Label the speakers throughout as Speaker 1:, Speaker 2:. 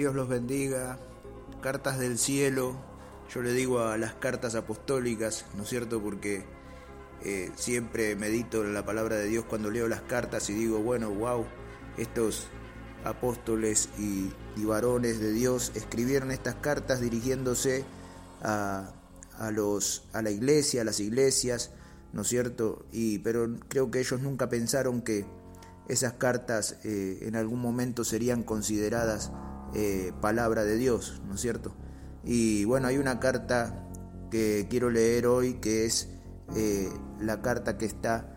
Speaker 1: Dios los bendiga. Cartas del cielo. Yo le digo a las cartas apostólicas, ¿no es cierto? Porque eh, siempre medito la palabra de Dios cuando leo las cartas y digo, bueno, wow, estos apóstoles y, varones de Dios escribieron estas cartas dirigiéndose a, los, a la iglesia, a las iglesias, ¿no es cierto? Y, pero creo que ellos nunca pensaron que esas cartas eh, en algún momento serían consideradas eh, palabra de Dios, ¿no es cierto? Y bueno, hay una carta que quiero leer hoy que es eh, la carta que está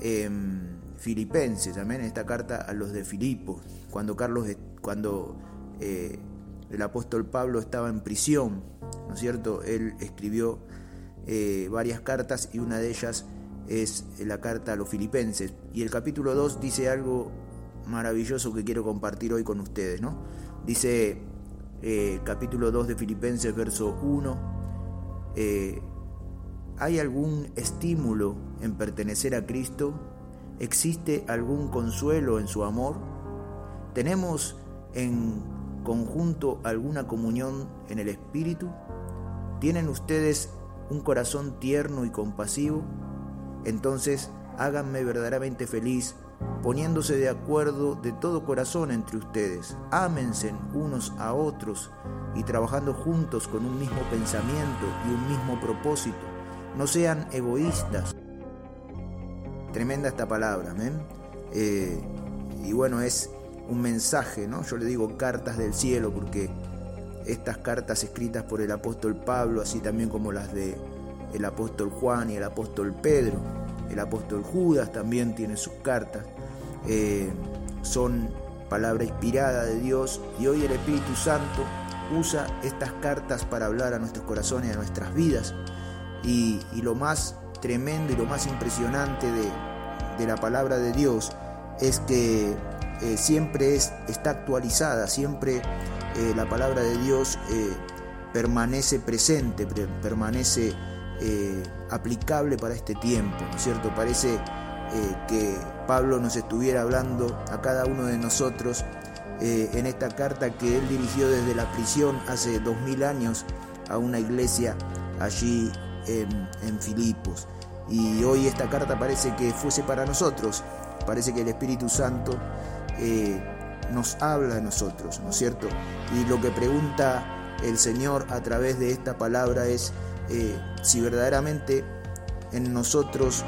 Speaker 1: en Filipenses, amén, esta carta a los de Filipos, cuando Carlos, cuando el apóstol Pablo estaba en prisión, ¿no es cierto? Él escribió varias cartas y una de ellas es la carta a los filipenses. Y el capítulo 2 dice algo maravilloso que quiero compartir hoy con ustedes. ¿no? Dice eh, capítulo 2 de Filipenses, verso 1, eh, ¿hay algún estímulo en pertenecer a Cristo? ¿Existe algún consuelo en su amor? ¿Tenemos en conjunto alguna comunión en el Espíritu? ¿Tienen ustedes un corazón tierno y compasivo? Entonces háganme verdaderamente feliz, poniéndose de acuerdo de todo corazón entre ustedes. Ámense unos a otros y trabajando juntos con un mismo pensamiento y un mismo propósito. No sean egoístas. Tremenda esta palabra, amén. Eh, y bueno, es un mensaje, ¿no? Yo le digo cartas del cielo porque estas cartas escritas por el apóstol Pablo, así también como las de el apóstol Juan y el apóstol Pedro, el apóstol Judas también tiene sus cartas, eh, son palabra inspirada de Dios. Y hoy el Espíritu Santo usa estas cartas para hablar a nuestros corazones, a nuestras vidas. Y, lo más tremendo y lo más impresionante de, la palabra de Dios es que eh, siempre es, está actualizada, siempre eh, la palabra de Dios permanece presente, permanece eh, aplicable para este tiempo, ¿no es cierto? Parece eh, que Pablo nos estuviera hablando a cada uno de nosotros eh, en esta carta que él dirigió desde la prisión hace dos mil años a una iglesia allí en, en Filipos. Y hoy esta carta parece que fuese para nosotros, parece que el Espíritu Santo nos habla a nosotros, ¿no es cierto? Y lo que pregunta el Señor a través de esta palabra es, eh, si verdaderamente en nosotros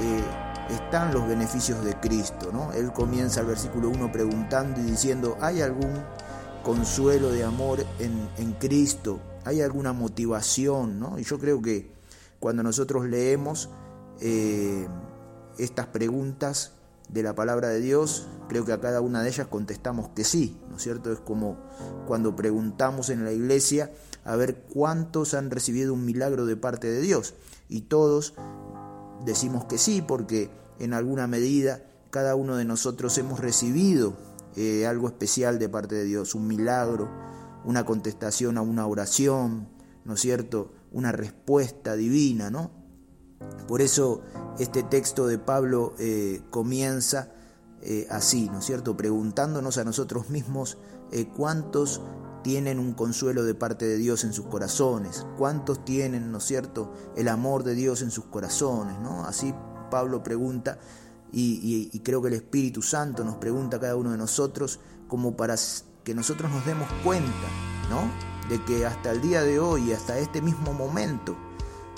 Speaker 1: eh, están los beneficios de Cristo. ¿no? Él comienza el versículo 1 preguntando y diciendo, ¿hay algún consuelo de amor en, Cristo? ¿Hay alguna motivación? ¿no? Y yo creo que cuando nosotros leemos eh, estas preguntas de la palabra de Dios, creo que a cada una de ellas contestamos que sí, ¿no es cierto? Es como cuando preguntamos en la iglesia, a ver cuántos han recibido un milagro de parte de Dios. Y todos decimos que sí, porque en alguna medida cada uno de nosotros hemos recibido eh, algo especial de parte de Dios, un milagro, una contestación a una oración, ¿no es cierto? Una respuesta divina, ¿no? Por eso este texto de Pablo eh, comienza eh, así, ¿no es cierto? Preguntándonos a nosotros mismos cuántos tienen un consuelo de parte de Dios en sus corazones, cuántos tienen, ¿no es cierto?, el amor de Dios en sus corazones, ¿no? Así Pablo pregunta y, creo que el Espíritu Santo nos pregunta a cada uno de nosotros como para que nosotros nos demos cuenta, ¿no? De que hasta el día de hoy, hasta este mismo momento,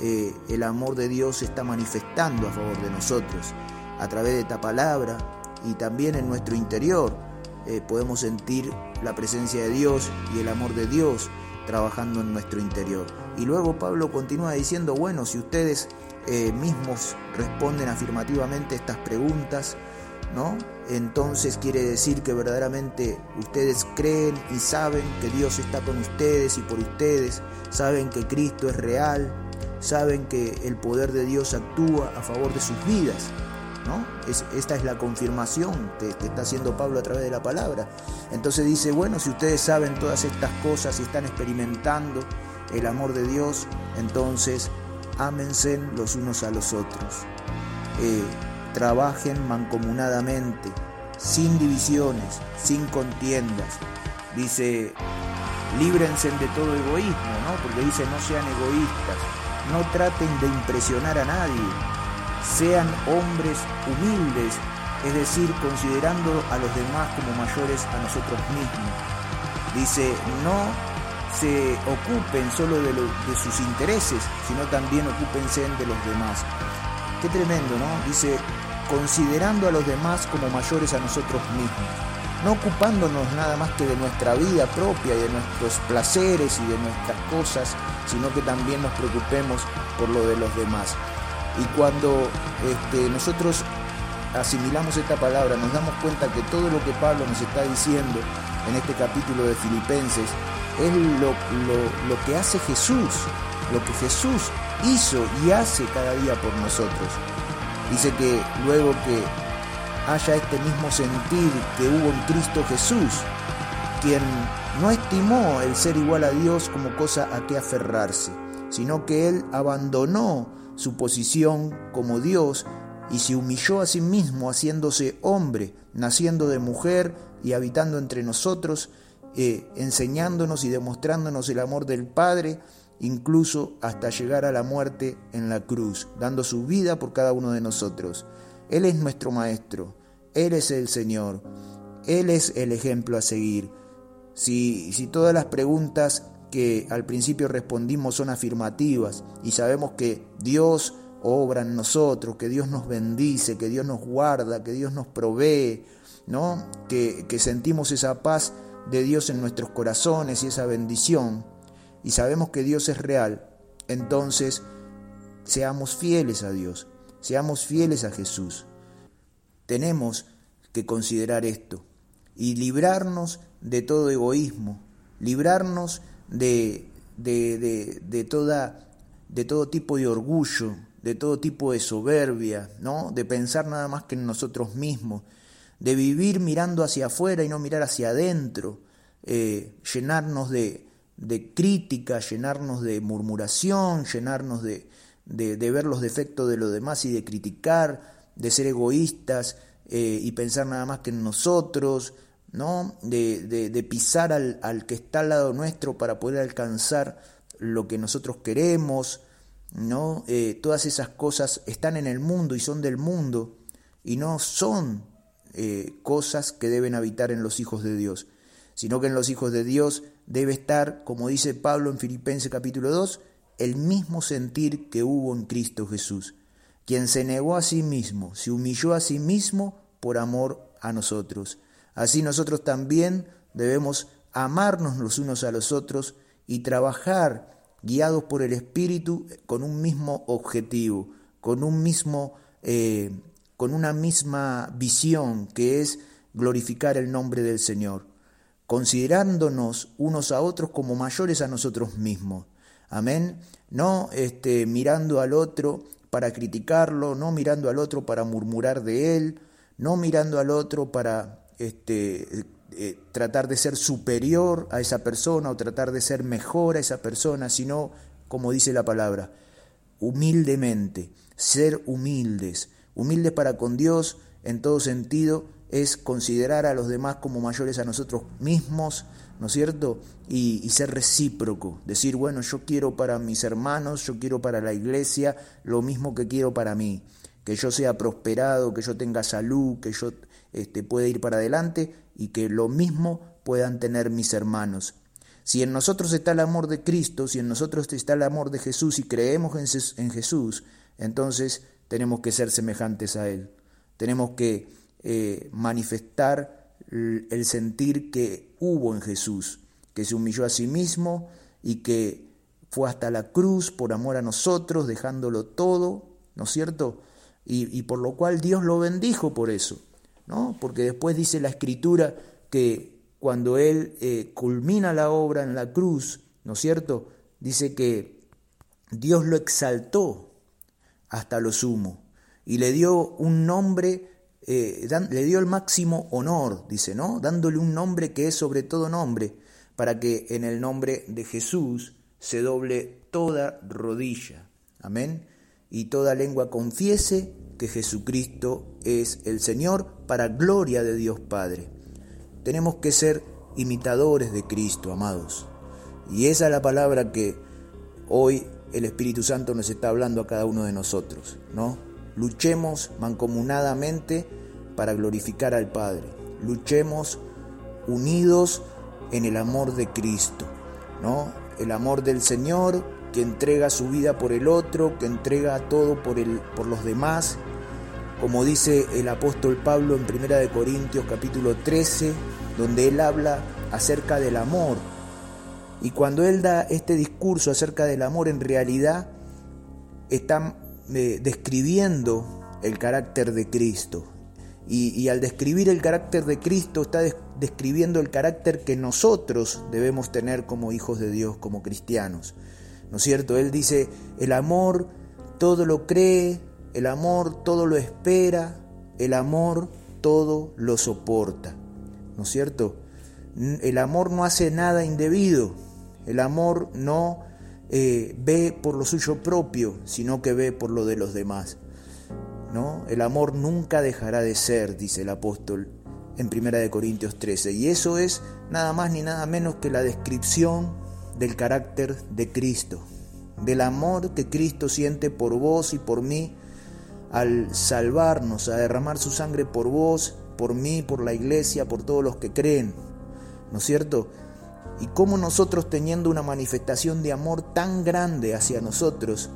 Speaker 1: eh, el amor de Dios se está manifestando a favor de nosotros a través de esta palabra y también en nuestro interior eh, podemos sentir la presencia de Dios y el amor de Dios trabajando en nuestro interior. Y luego Pablo continúa diciendo, bueno, si ustedes eh, mismos responden afirmativamente estas preguntas, ¿no? Entonces quiere decir que verdaderamente ustedes creen y saben que Dios está con ustedes y por ustedes, saben que Cristo es real, saben que el poder de Dios actúa a favor de sus vidas esta es la confirmación que, está haciendo Pablo a través de la palabra. Entonces dice, bueno, si ustedes saben todas estas cosas y están experimentando el amor de Dios, entonces ámense los unos a los otros. Eh, trabajen mancomunadamente, sin divisiones, sin contiendas. Dice, líbrense de todo egoísmo, ¿no? Porque dice, no sean egoístas, no traten de impresionar a nadie, sean hombres humildes, es decir, considerando a los demás como mayores a nosotros mismos. Dice, no se ocupen solo de, sus intereses, sino también ocúpense de los demás. Qué tremendo, ¿no? Dice, considerando a los demás como mayores a nosotros mismos, no ocupándonos nada más que de nuestra vida propia y de nuestros placeres y de nuestras cosas, sino que también nos preocupemos por lo de los demás. Y cuando este, nosotros asimilamos esta palabra, nos damos cuenta que todo lo que Pablo nos está diciendo en este capítulo de Filipenses es lo, lo que hace Jesús, lo que Jesús hizo y hace cada día por nosotros. Dice que luego que haya este mismo sentir que hubo en Cristo Jesús, quien no estimó el ser igual a Dios como cosa a que aferrarse, sino que él abandonó su posición como Dios y se humilló a sí mismo haciéndose hombre, naciendo de mujer y habitando entre nosotros, eh, enseñándonos y demostrándonos el amor del Padre, incluso hasta llegar a la muerte en la cruz, dando su vida por cada uno de nosotros. Él es nuestro Maestro, Él es el Señor, Él es el ejemplo a seguir. Si, si todas las preguntas que al principio respondimos son afirmativas y sabemos que Dios obra en nosotros, que Dios nos bendice, que Dios nos guarda, que Dios nos provee, ¿no? Que, que sentimos esa paz de Dios en nuestros corazones y esa bendición, y sabemos que Dios es real, entonces seamos fieles a Dios, seamos fieles a Jesús. Tenemos que considerar esto y librarnos de todo egoísmo, librarnos de, de, de, toda, de todo tipo de orgullo, de todo tipo de soberbia, ¿no? de pensar nada más que en nosotros mismos, de vivir mirando hacia afuera y no mirar hacia adentro, eh, llenarnos de, de crítica, llenarnos de murmuración, llenarnos de, de, ver los defectos de los demás y de criticar, de ser egoístas eh, y pensar nada más que en nosotros, ¿no? de, de pisar al, al, que está al lado nuestro para poder alcanzar lo que nosotros queremos. ¿no? Eh, todas esas cosas están en el mundo y son del mundo y no son eh, cosas que deben habitar en los hijos de Dios, sino que en los hijos de Dios debe estar, como dice Pablo en Filipenses capítulo 2, el mismo sentir que hubo en Cristo Jesús, quien se negó a sí mismo, se humilló a sí mismo por amor a nosotros. Así nosotros también debemos amarnos los unos a los otros y trabajar guiados por el Espíritu con un mismo objetivo, con un mismo, eh, con una misma visión que es glorificar el nombre del Señor considerándonos unos a otros como mayores a nosotros mismos. Amén. No este, mirando al otro para criticarlo, no mirando al otro para murmurar de él, no mirando al otro para este, eh, tratar de ser superior a esa persona o tratar de ser mejor a esa persona, sino, como dice la palabra, humildemente, ser humildes, humildes para con Dios en todo sentido es considerar a los demás como mayores a nosotros mismos, ¿no es cierto? Y, ser recíproco, decir, bueno, yo quiero para mis hermanos, yo quiero para la iglesia lo mismo que quiero para mí, que yo sea prosperado, que yo tenga salud, que yo este, pueda ir para adelante y que lo mismo puedan tener mis hermanos. Si en nosotros está el amor de Cristo, si en nosotros está el amor de Jesús y creemos en Jesús, entonces tenemos que ser semejantes a Él. Tenemos que eh, manifestar el sentir que hubo en Jesús, que se humilló a sí mismo y que fue hasta la cruz por amor a nosotros, dejándolo todo, ¿no es cierto? Y, por lo cual Dios lo bendijo por eso, ¿no? Porque después dice la escritura que cuando Él eh, culmina la obra en la cruz, ¿no es cierto? Dice que Dios lo exaltó hasta lo sumo y le dio un nombre eh, le dio el máximo honor, dice, ¿no? Dándole un nombre que es sobre todo nombre, para que en el nombre de Jesús se doble toda rodilla. Amén. Y toda lengua confiese que Jesucristo es el Señor para gloria de Dios Padre. Tenemos que ser imitadores de Cristo, amados. Y esa es la palabra que hoy el Espíritu Santo nos está hablando a cada uno de nosotros, ¿no? Luchemos mancomunadamente para glorificar al Padre. Luchemos unidos en el amor de Cristo, ¿no? El amor del Señor que entrega su vida por el otro, que entrega todo por, el, por los demás. Como dice el apóstol Pablo en 1 Corintios capítulo 13, donde él habla acerca del amor. Y cuando él da este discurso acerca del amor, en realidad está eh, describiendo el carácter de Cristo. Y, al describir el carácter de Cristo está describiendo el carácter que nosotros debemos tener como hijos de Dios, como cristianos. ¿No es cierto? Él dice, el amor todo lo cree, el amor todo lo espera, el amor todo lo soporta. ¿No es cierto? El amor no hace nada indebido, el amor no eh, ve por lo suyo propio, sino que ve por lo de los demás. ¿no? El amor nunca dejará de ser, dice el apóstol en 1 Corintios 13. Y eso es nada más ni nada menos que la descripción del carácter de Cristo, del amor que Cristo siente por vos y por mí al salvarnos, a derramar su sangre por vos, por mí, por la iglesia, por todos los que creen. ¿No es cierto? Y cómo nosotros teniendo una manifestación de amor tan grande hacia nosotros,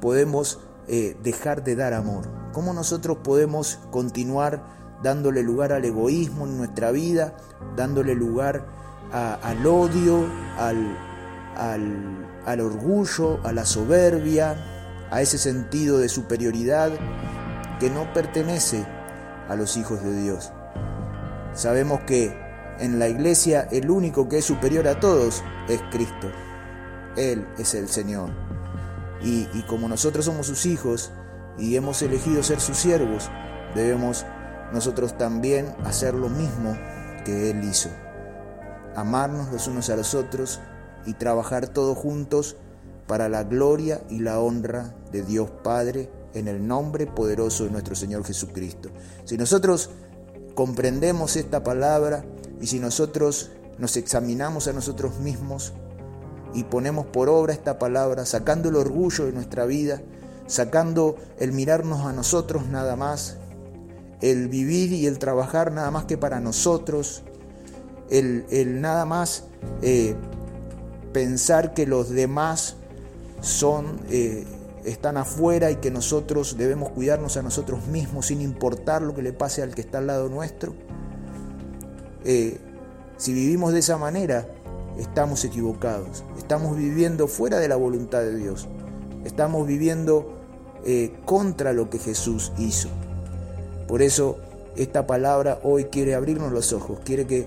Speaker 1: podemos eh, dejar de dar amor? ¿Cómo nosotros podemos continuar dándole lugar al egoísmo en nuestra vida, dándole lugar al odio, al, al, al orgullo, a la soberbia, a ese sentido de superioridad que no pertenece a los hijos de Dios? Sabemos que en la iglesia el único que es superior a todos es Cristo. Él es el Señor. Y, como nosotros somos sus hijos y hemos elegido ser sus siervos, debemos nosotros también hacer lo mismo que Él hizo. Amarnos los unos a los otros y trabajar todos juntos para la gloria y la honra de Dios Padre en el nombre poderoso de nuestro Señor Jesucristo. Si nosotros comprendemos esta palabra y si nosotros nos examinamos a nosotros mismos, y ponemos por obra esta palabra, sacando el orgullo de nuestra vida, sacando el mirarnos a nosotros nada más, el vivir y el trabajar nada más que para nosotros, el, nada más eh, pensar que los demás son, eh, están afuera y que nosotros debemos cuidarnos a nosotros mismos sin importar lo que le pase al que está al lado nuestro. Eh, si vivimos de esa manera, estamos equivocados, estamos viviendo fuera de la voluntad de Dios, estamos viviendo contra lo que Jesús hizo. Por eso esta palabra hoy quiere abrirnos los ojos, quiere que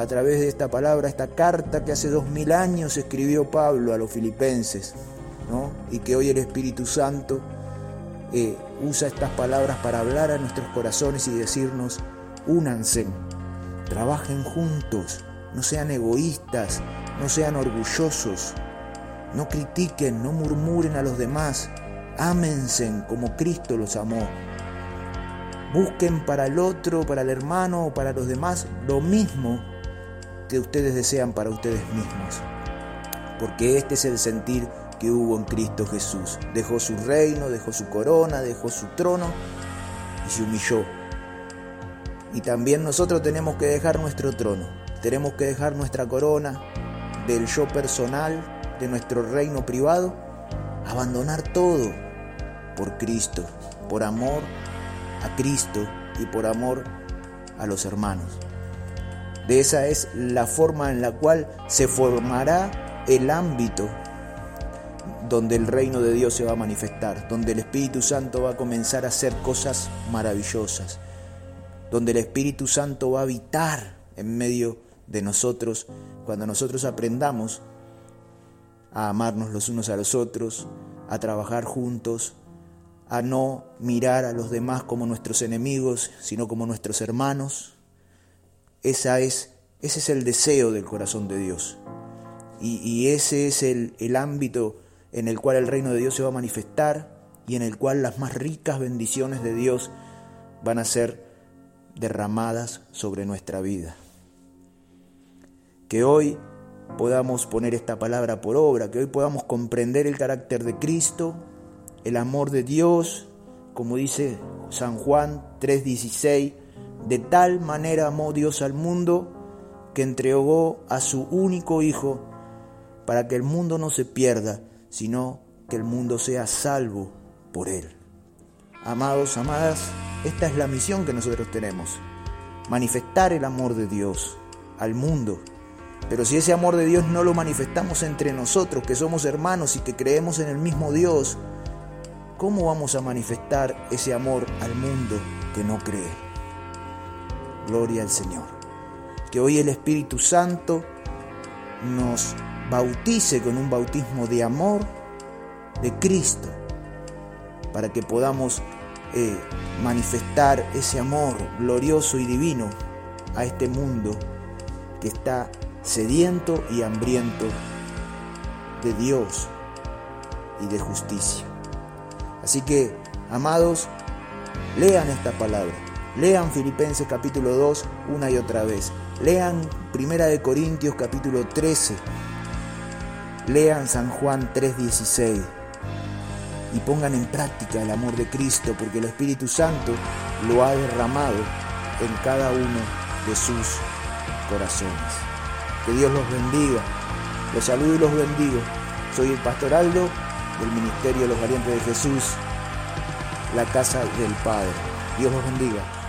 Speaker 1: a través de esta palabra, esta carta que hace dos mil años escribió Pablo a los filipenses, ¿no? y que hoy el Espíritu Santo eh, usa estas palabras para hablar a nuestros corazones y decirnos, únanse, trabajen juntos, no sean egoístas, no sean orgullosos, no critiquen, no murmuren a los demás, ámense como Cristo los amó. Busquen para el otro, para el hermano o para los demás lo mismo que ustedes desean para ustedes mismos. Porque este es el sentir que hubo en Cristo Jesús. Dejó su reino, dejó su corona, dejó su trono y se humilló. Y también nosotros tenemos que dejar nuestro trono tenemos que dejar nuestra corona del yo personal, de nuestro reino privado, abandonar todo por Cristo, por amor a Cristo y por amor a los hermanos. De esa es la forma en la cual se formará el ámbito donde el reino de Dios se va a manifestar, donde el Espíritu Santo va a comenzar a hacer cosas maravillosas, donde el Espíritu Santo va a habitar en medio de nosotros cuando nosotros aprendamos a amarnos los unos a los otros, a trabajar juntos, a no mirar a los demás como nuestros enemigos, sino como nuestros hermanos. Esa es, ese es el deseo del corazón de Dios. Y, y ese es el, el ámbito en el cual el reino de Dios se va a manifestar y en el cual las más ricas bendiciones de Dios van a ser derramadas sobre nuestra vida. Que hoy podamos poner esta palabra por obra, que hoy podamos comprender el carácter de Cristo, el amor de Dios, como dice San Juan 3:16, de tal manera amó Dios al mundo que entregó a su único Hijo para que el mundo no se pierda, sino que el mundo sea salvo por Él. Amados, amadas, esta es la misión que nosotros tenemos, manifestar el amor de Dios al mundo. Pero si ese amor de Dios no lo manifestamos entre nosotros, que somos hermanos y que creemos en el mismo Dios, ¿cómo vamos a manifestar ese amor al mundo que no cree? Gloria al Señor. Que hoy el Espíritu Santo nos bautice con un bautismo de amor de Cristo, para que podamos eh, manifestar ese amor glorioso y divino a este mundo que está sediento y hambriento de Dios y de justicia. Así que, amados, lean esta palabra. Lean Filipenses capítulo 2 una y otra vez. Lean Primera de Corintios capítulo 13. Lean San Juan 3:16 y pongan en práctica el amor de Cristo porque el Espíritu Santo lo ha derramado en cada uno de sus corazones. Que Dios los bendiga. Los saludo y los bendigo. Soy el pastor Aldo del Ministerio de los Valientes de Jesús, la casa del Padre. Dios los bendiga.